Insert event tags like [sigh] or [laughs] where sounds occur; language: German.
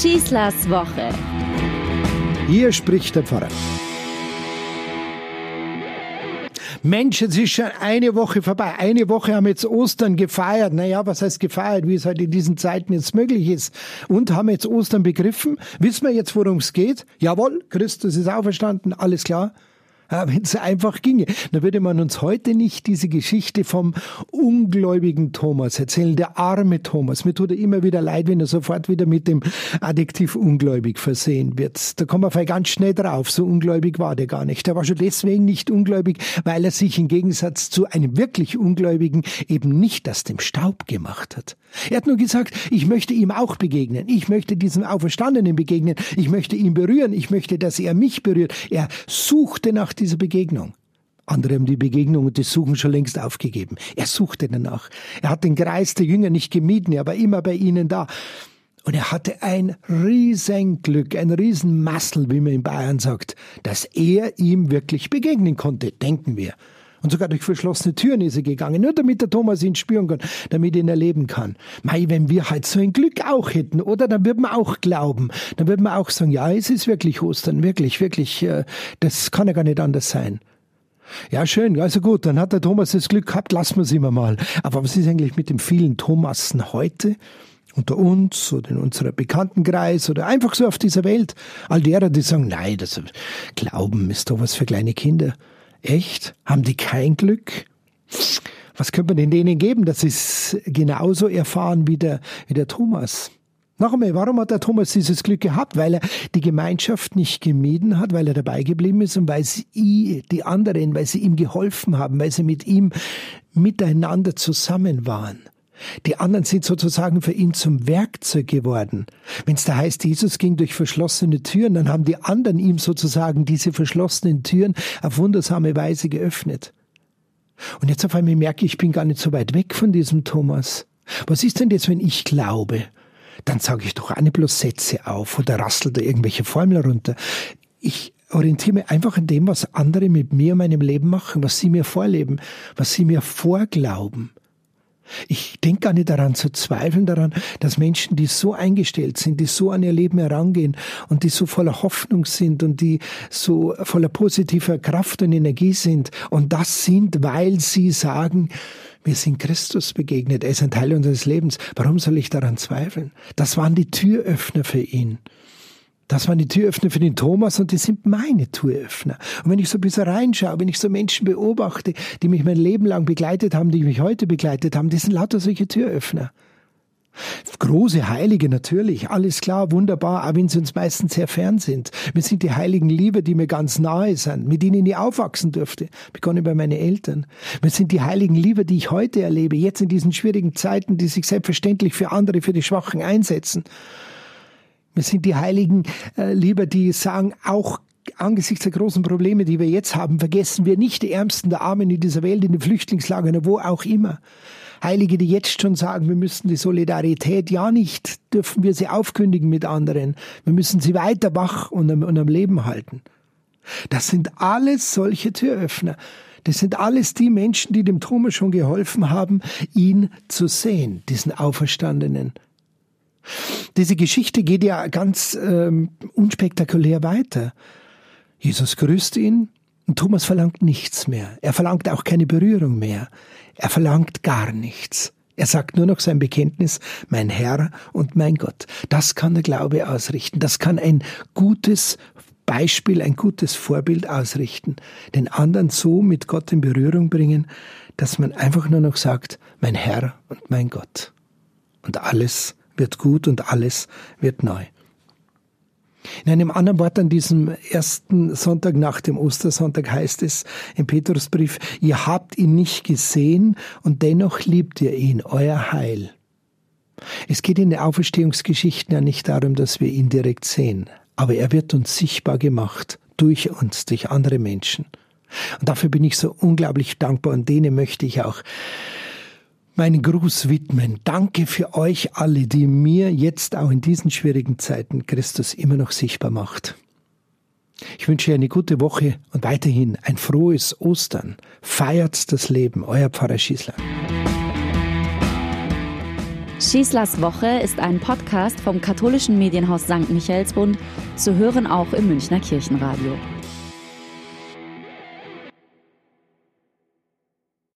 Schießlers Woche. Hier spricht der Pfarrer. Mensch, es ist schon eine Woche vorbei. Eine Woche haben jetzt Ostern gefeiert. Naja, was heißt gefeiert? Wie es halt in diesen Zeiten jetzt möglich ist. Und haben jetzt Ostern begriffen. Wissen wir jetzt, worum es geht? Jawohl, Christus ist auferstanden. Alles klar. [laughs] Ja, Wenn es einfach ginge, dann würde man uns heute nicht diese Geschichte vom ungläubigen Thomas erzählen, der arme Thomas. Mir tut er immer wieder leid, wenn er sofort wieder mit dem Adjektiv ungläubig versehen wird. Da kommen wir vielleicht ganz schnell drauf. So ungläubig war der gar nicht. Er war schon deswegen nicht ungläubig, weil er sich im Gegensatz zu einem wirklich Ungläubigen eben nicht aus dem Staub gemacht hat. Er hat nur gesagt, ich möchte ihm auch begegnen. Ich möchte diesem Auferstandenen begegnen. Ich möchte ihn berühren. Ich möchte, dass er mich berührt. Er suchte nach dieser Begegnung. Andere haben die Begegnung und das Suchen schon längst aufgegeben. Er suchte danach. Er hat den Kreis der Jünger nicht gemieden, er war immer bei ihnen da. Und er hatte ein Riesenglück, ein Riesenmassel, wie man in Bayern sagt, dass er ihm wirklich begegnen konnte, denken wir. Und sogar durch verschlossene Türen ist er gegangen, nur damit der Thomas ihn spüren kann, damit ihn erleben kann. Mei, wenn wir halt so ein Glück auch hätten, oder? Dann würden wir auch glauben. Dann würden wir auch sagen, ja, es ist wirklich Ostern, wirklich, wirklich, äh, das kann ja gar nicht anders sein. Ja, schön, also gut, dann hat der Thomas das Glück gehabt, lassen wir es immer mal. Aber was ist eigentlich mit den vielen Thomassen heute? Unter uns oder in unserer Bekanntenkreis oder einfach so auf dieser Welt. All derer, die sagen, nein, das Glauben ist doch was für kleine Kinder. Echt? Haben die kein Glück? Was könnte man denn denen geben, dass sie es genauso erfahren wie der, wie der Thomas? Noch einmal, warum hat der Thomas dieses Glück gehabt? Weil er die Gemeinschaft nicht gemieden hat, weil er dabei geblieben ist und weil sie, die anderen, weil sie ihm geholfen haben, weil sie mit ihm miteinander zusammen waren. Die anderen sind sozusagen für ihn zum Werkzeug geworden. Wenn es da heißt, Jesus ging durch verschlossene Türen, dann haben die anderen ihm sozusagen diese verschlossenen Türen auf wundersame Weise geöffnet. Und jetzt auf einmal merke ich, ich bin gar nicht so weit weg von diesem Thomas. Was ist denn jetzt, wenn ich glaube? Dann sage ich doch eine bloß Sätze auf oder rassel da irgendwelche Formeln runter. Ich orientiere mich einfach an dem, was andere mit mir und meinem Leben machen, was sie mir vorleben, was sie mir vorglauben. Ich denke gar nicht daran zu zweifeln, daran, dass Menschen, die so eingestellt sind, die so an ihr Leben herangehen und die so voller Hoffnung sind und die so voller positiver Kraft und Energie sind und das sind, weil sie sagen, wir sind Christus begegnet, er ist ein Teil unseres Lebens. Warum soll ich daran zweifeln? Das waren die Türöffner für ihn. Das waren die Türöffner für den Thomas und die sind meine Türöffner. Und wenn ich so ein bisschen reinschaue, wenn ich so Menschen beobachte, die mich mein Leben lang begleitet haben, die mich heute begleitet haben, die sind lauter solche Türöffner. Große Heilige natürlich, alles klar, wunderbar, auch wenn sie uns meistens sehr fern sind. Wir sind die heiligen Liebe, die mir ganz nahe sind, mit denen ich aufwachsen durfte, begonnen bei meinen Eltern. Wir sind die heiligen Liebe, die ich heute erlebe, jetzt in diesen schwierigen Zeiten, die sich selbstverständlich für andere, für die Schwachen einsetzen. Wir sind die Heiligen, äh, lieber, die sagen, auch angesichts der großen Probleme, die wir jetzt haben, vergessen wir nicht die Ärmsten der Armen in dieser Welt, in den Flüchtlingslagern, wo auch immer. Heilige, die jetzt schon sagen, wir müssten die Solidarität ja nicht, dürfen wir sie aufkündigen mit anderen. Wir müssen sie weiter wach und am, und am Leben halten. Das sind alles solche Türöffner. Das sind alles die Menschen, die dem Thomas schon geholfen haben, ihn zu sehen, diesen Auferstandenen. Diese Geschichte geht ja ganz ähm, unspektakulär weiter. Jesus grüßt ihn und Thomas verlangt nichts mehr. Er verlangt auch keine Berührung mehr. Er verlangt gar nichts. Er sagt nur noch sein Bekenntnis, mein Herr und mein Gott. Das kann der Glaube ausrichten. Das kann ein gutes Beispiel, ein gutes Vorbild ausrichten. Den anderen so mit Gott in Berührung bringen, dass man einfach nur noch sagt, mein Herr und mein Gott. Und alles wird gut und alles wird neu. In einem anderen Wort an diesem ersten Sonntag nach dem Ostersonntag heißt es im Petrusbrief, ihr habt ihn nicht gesehen und dennoch liebt ihr ihn, euer Heil. Es geht in den Auferstehungsgeschichten ja nicht darum, dass wir ihn direkt sehen, aber er wird uns sichtbar gemacht durch uns, durch andere Menschen. Und dafür bin ich so unglaublich dankbar und denen möchte ich auch meinen Gruß widmen. Danke für euch alle, die mir jetzt auch in diesen schwierigen Zeiten Christus immer noch sichtbar macht. Ich wünsche eine gute Woche und weiterhin ein frohes Ostern. Feiert das Leben, euer Pfarrer Schießler. Schießlers Woche ist ein Podcast vom katholischen Medienhaus St. Michaelsbund, zu hören auch im Münchner Kirchenradio.